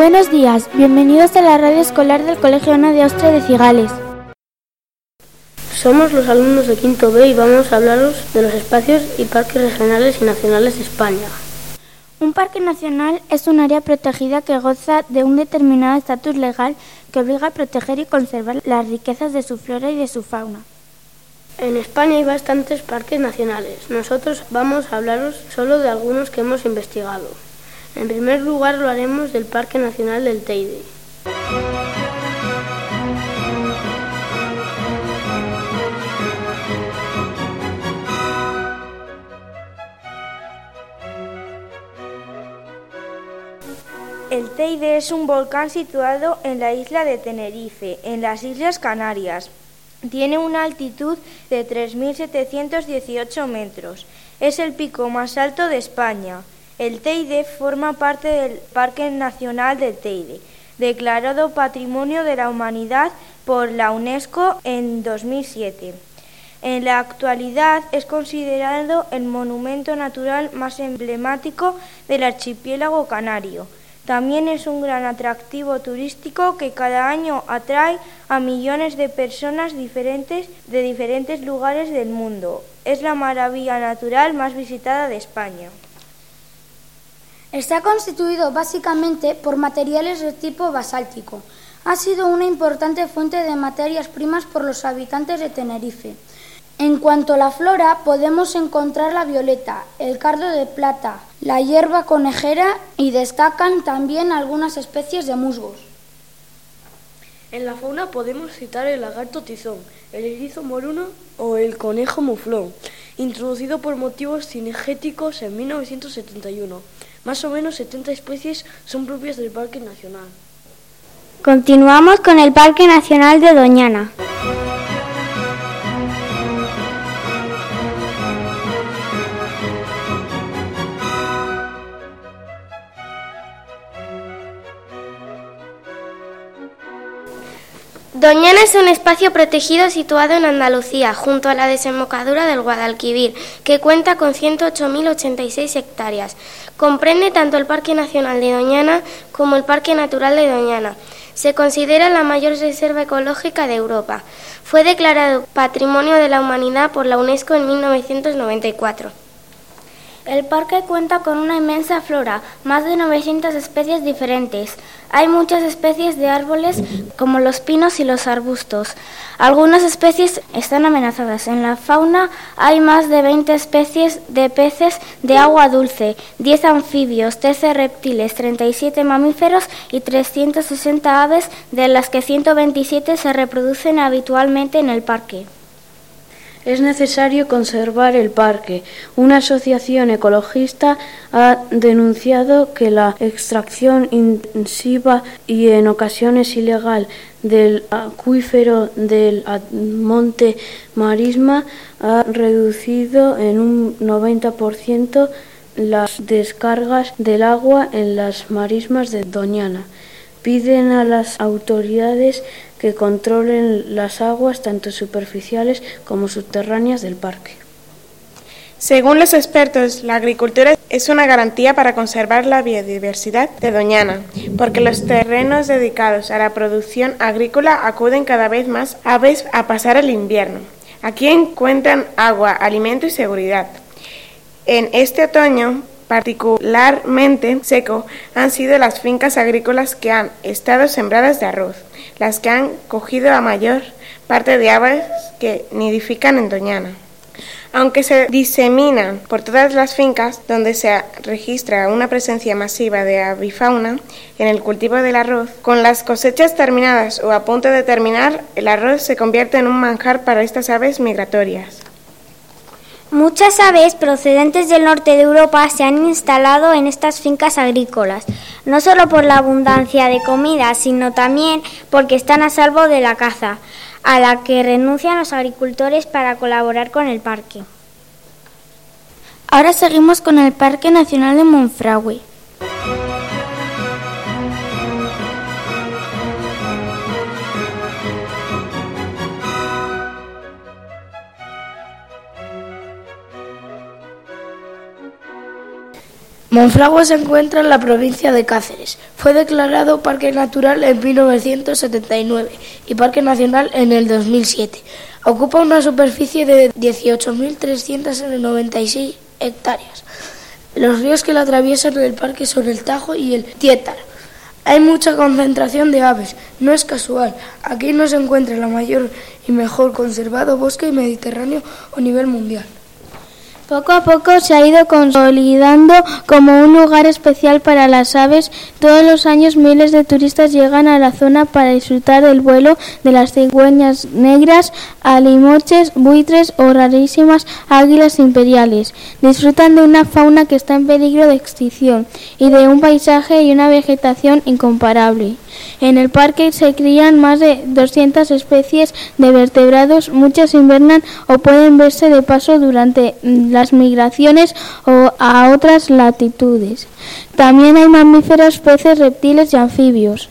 Buenos días, bienvenidos a la radio escolar del Colegio Ana de Austria de Cigales. Somos los alumnos de Quinto B y vamos a hablaros de los espacios y parques regionales y nacionales de España. Un parque nacional es un área protegida que goza de un determinado estatus legal que obliga a proteger y conservar las riquezas de su flora y de su fauna. En España hay bastantes parques nacionales. Nosotros vamos a hablaros solo de algunos que hemos investigado. En primer lugar lo haremos del Parque Nacional del Teide. El Teide es un volcán situado en la isla de Tenerife, en las Islas Canarias. Tiene una altitud de 3.718 metros. Es el pico más alto de España. El Teide forma parte del Parque Nacional del Teide, declarado Patrimonio de la Humanidad por la UNESCO en 2007. En la actualidad es considerado el monumento natural más emblemático del archipiélago canario. También es un gran atractivo turístico que cada año atrae a millones de personas diferentes de diferentes lugares del mundo. Es la maravilla natural más visitada de España. Está constituido básicamente por materiales de tipo basáltico. Ha sido una importante fuente de materias primas por los habitantes de Tenerife. En cuanto a la flora, podemos encontrar la violeta, el cardo de plata, la hierba conejera y destacan también algunas especies de musgos. En la fauna podemos citar el lagarto tizón, el erizo moruno o el conejo muflón, introducido por motivos cinegéticos en 1971. Más o menos 70 especies son propias del Parque Nacional. Continuamos con el Parque Nacional de Doñana. Doñana es un espacio protegido situado en Andalucía, junto a la desembocadura del Guadalquivir, que cuenta con 108.086 hectáreas. Comprende tanto el Parque Nacional de Doñana como el Parque Natural de Doñana. Se considera la mayor reserva ecológica de Europa. Fue declarado Patrimonio de la Humanidad por la UNESCO en 1994. El parque cuenta con una inmensa flora, más de 900 especies diferentes. Hay muchas especies de árboles como los pinos y los arbustos. Algunas especies están amenazadas. En la fauna hay más de 20 especies de peces de agua dulce, 10 anfibios, 13 reptiles, 37 mamíferos y 360 aves, de las que 127 se reproducen habitualmente en el parque. Es necesario conservar el parque. Una asociación ecologista ha denunciado que la extracción intensiva y en ocasiones ilegal del acuífero del monte Marisma ha reducido en un 90% las descargas del agua en las marismas de Doñana. Piden a las autoridades que controlen las aguas tanto superficiales como subterráneas del parque. Según los expertos, la agricultura es una garantía para conservar la biodiversidad de Doñana, porque los terrenos dedicados a la producción agrícola acuden cada vez más aves a pasar el invierno. Aquí encuentran agua, alimento y seguridad. En este otoño, particularmente seco, han sido las fincas agrícolas que han estado sembradas de arroz las que han cogido la mayor parte de aves que nidifican en Doñana. Aunque se diseminan por todas las fincas donde se registra una presencia masiva de avifauna en el cultivo del arroz, con las cosechas terminadas o a punto de terminar, el arroz se convierte en un manjar para estas aves migratorias. Muchas aves procedentes del norte de Europa se han instalado en estas fincas agrícolas, no solo por la abundancia de comida, sino también porque están a salvo de la caza, a la que renuncian los agricultores para colaborar con el parque. Ahora seguimos con el Parque Nacional de Monfragüe. Monfragua se encuentra en la provincia de Cáceres. Fue declarado Parque Natural en 1979 y Parque Nacional en el 2007. Ocupa una superficie de 18.396 hectáreas. Los ríos que la atraviesan el parque son el Tajo y el Tietar. Hay mucha concentración de aves, no es casual. Aquí no se encuentra la mayor y mejor conservado bosque mediterráneo a nivel mundial. Poco a poco se ha ido consolidando como un lugar especial para las aves. Todos los años miles de turistas llegan a la zona para disfrutar del vuelo de las cigüeñas negras, alimoches, buitres o rarísimas águilas imperiales. Disfrutan de una fauna que está en peligro de extinción y de un paisaje y una vegetación incomparable. En el parque se crían más de 200 especies de vertebrados, muchas invernan o pueden verse de paso durante las migraciones o a otras latitudes. También hay mamíferos, peces, reptiles y anfibios.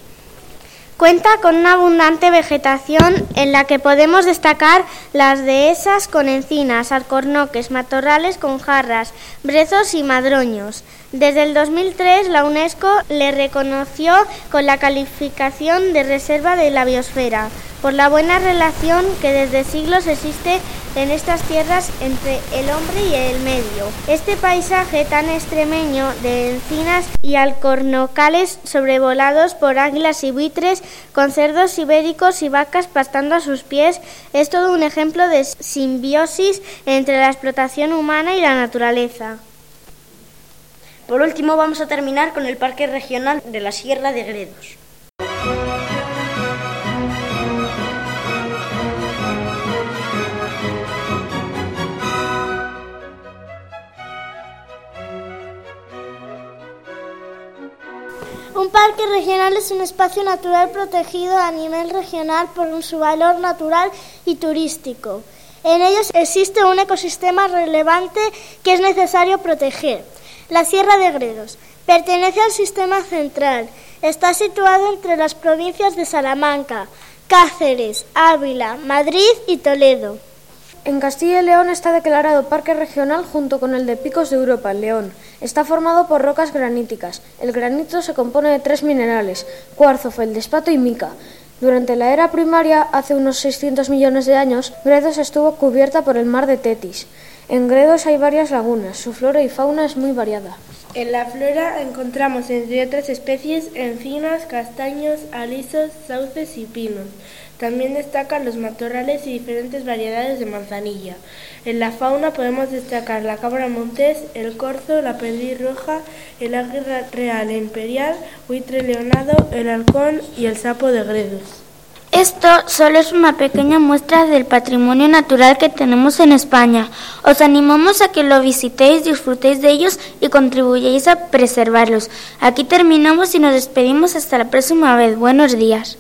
Cuenta con una abundante vegetación en la que podemos destacar las dehesas con encinas, alcornoques, matorrales con jarras, brezos y madroños. Desde el 2003 la UNESCO le reconoció con la calificación de reserva de la biosfera por la buena relación que desde siglos existe en estas tierras entre el hombre y el medio. Este paisaje tan extremeño de encinas y alcornocales sobrevolados por águilas y buitres, con cerdos ibéricos y vacas pastando a sus pies, es todo un ejemplo de simbiosis entre la explotación humana y la naturaleza. Por último, vamos a terminar con el Parque Regional de la Sierra de Gredos. Un parque regional es un espacio natural protegido a nivel regional por su valor natural y turístico. En ellos existe un ecosistema relevante que es necesario proteger. La Sierra de Gredos pertenece al sistema central. Está situado entre las provincias de Salamanca, Cáceres, Ávila, Madrid y Toledo. En Castilla y León está declarado parque regional junto con el de Picos de Europa, León. Está formado por rocas graníticas. El granito se compone de tres minerales, cuarzo, feldespato y mica. Durante la era primaria, hace unos 600 millones de años, Gredos estuvo cubierta por el mar de Tetis. En Gredos hay varias lagunas, su flora y fauna es muy variada. En la flora encontramos, entre otras especies, encinas, castaños, alisos, sauces y pinos. También destacan los matorrales y diferentes variedades de manzanilla. En la fauna podemos destacar la cabra montés, el corzo, la perdiz roja, el águila real e imperial, buitre leonado, el halcón y el sapo de gredos. Esto solo es una pequeña muestra del patrimonio natural que tenemos en España. Os animamos a que lo visitéis, disfrutéis de ellos y contribuyáis a preservarlos. Aquí terminamos y nos despedimos hasta la próxima vez. Buenos días.